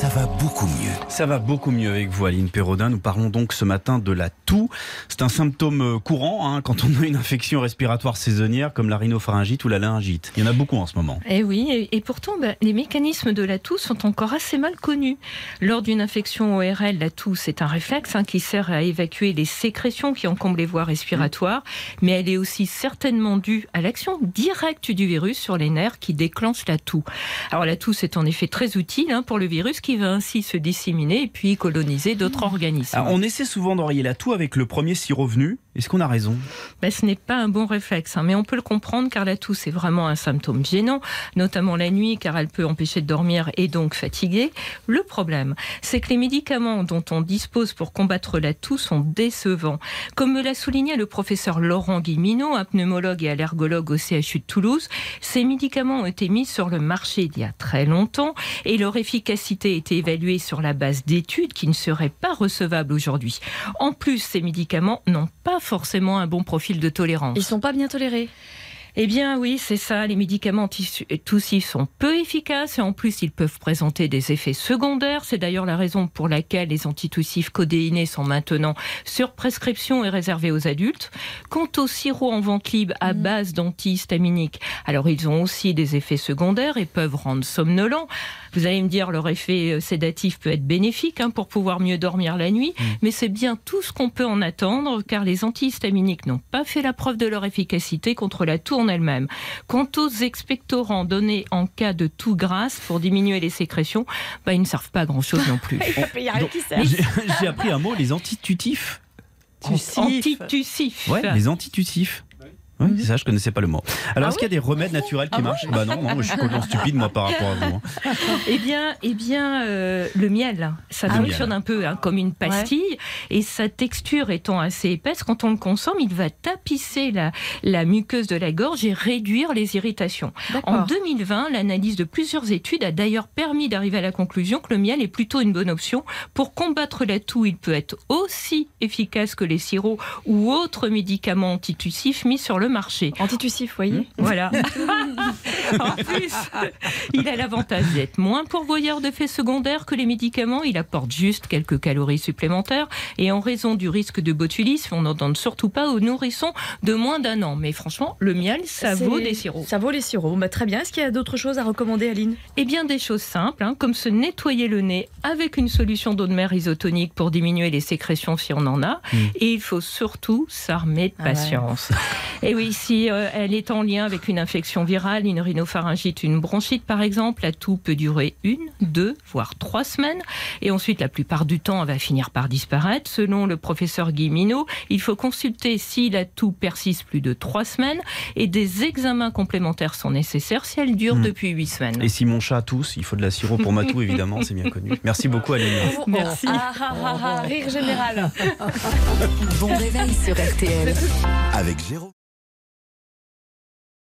Ça va beaucoup mieux. Ça va beaucoup mieux avec vous, Aline Perrodin. Nous parlons donc ce matin de la toux. C'est un symptôme euh, courant hein, quand on a une infection respiratoire saisonnière comme la rhinopharyngite ou la laryngite. Il y en a beaucoup en ce moment. Eh oui, et, et pourtant, bah, les mécanismes de la toux sont encore assez mal connus. Lors d'une infection ORL, la toux, c'est un réflexe hein, qui sert à évacuer les sécrétions qui encombrent les voies respiratoires, mais elle est aussi certainement due à l'action directe du virus sur les nerfs qui déclenche la toux. Alors la toux, c'est en effet très utile hein, pour le virus qui va ainsi se disséminer et puis coloniser d'autres organismes. Alors, on essaie souvent d'enrayer la toux avec le premier sirop venu. Est-ce qu'on a raison? Ben, ce n'est pas un bon réflexe, hein, mais on peut le comprendre car la toux c'est vraiment un symptôme gênant, notamment la nuit car elle peut empêcher de dormir et donc fatiguer. Le problème, c'est que les médicaments dont on dispose pour combattre la toux sont décevants. Comme me l'a souligné le professeur Laurent Guimino, un pneumologue et allergologue au CHU de Toulouse, ces médicaments ont été mis sur le marché il y a très longtemps et leur efficacité a été évaluée sur la base d'études qui ne seraient pas recevables aujourd'hui. En plus, ces médicaments n'ont pas forcément un bon profil de tolérance. Ils sont pas bien tolérés. Eh bien oui, c'est ça, les médicaments antitussifs sont peu efficaces et en plus ils peuvent présenter des effets secondaires. C'est d'ailleurs la raison pour laquelle les antitussifs codéinés sont maintenant sur prescription et réservés aux adultes. Quant aux sirops en vente libre à base d'antihistaminiques, alors ils ont aussi des effets secondaires et peuvent rendre somnolents. Vous allez me dire, leur effet euh, sédatif peut être bénéfique hein, pour pouvoir mieux dormir la nuit, mais c'est bien tout ce qu'on peut en attendre car les antihistaminiques n'ont pas fait la preuve de leur efficacité contre la toux en elle-même. Quant aux expectorants donnés en cas de toux grasse pour diminuer les sécrétions, bah, ils ne servent pas à grand-chose non plus. Il y a rien qui sert. J'ai j'ai appris un mot, les antitutifs. Antitussifs. Ouais, les antitussifs. Oui, c'est ça, je connaissais pas le mot. Alors, Ah est-ce qu'il y a des remèdes naturels qui marchent? Bah non, non, je suis complètement stupide moi par rapport à vous. hein. Eh bien, eh bien euh, le miel, ça Ah, fonctionne miel. un peu hein, comme une pastille et sa texture étant assez épaisse, quand on le consomme, il va tapisser la, la muqueuse de la gorge et réduire les irritations. En D'accord. 2020, l'analyse de plusieurs études a d'ailleurs permis d'arriver à la conclusion que le miel est plutôt une bonne option pour combattre la toux. Il peut être aussi efficace que les sirops ou autres médicaments antitussifs mis sur le marché. Antitussif, vous voyez Voilà. en plus, il a l'avantage d'être moins pourvoyeur d'effets secondaires que les médicaments. Il apporte juste quelques calories supplémentaires. Et en raison du risque de botulisme, on n'en donne surtout pas aux nourrissons de moins d'un an. Mais franchement, le miel, ça vaut des sirops. Ça vaut les sirops. Bah, très bien. Est-ce qu'il y a d'autres choses à recommander, Aline? Eh bien, des choses simples, hein, comme se nettoyer le nez avec une solution d'eau de mer isotonique pour diminuer les sécrétions si on en a. Et il faut surtout s'armer de Ah ouais. Et oui, si euh, elle est en lien avec une infection virale, une rhinopharyngite, une bronchite par exemple, la toux peut durer une, deux, voire trois semaines. Et ensuite, la plupart du temps, elle va finir par disparaître. Selon le professeur Guy Minot, il faut consulter si la toux persiste plus de trois semaines et des examens complémentaires sont nécessaires si elle dure Hmm. depuis huit semaines. Et si mon chat tousse, il faut de la sirop pour ma toux évidemment, c'est bien connu. Merci beaucoup Aline. Merci. Ah, ah, ah, ah, rire général. Bon réveil sur RTL. Avec Jérôme.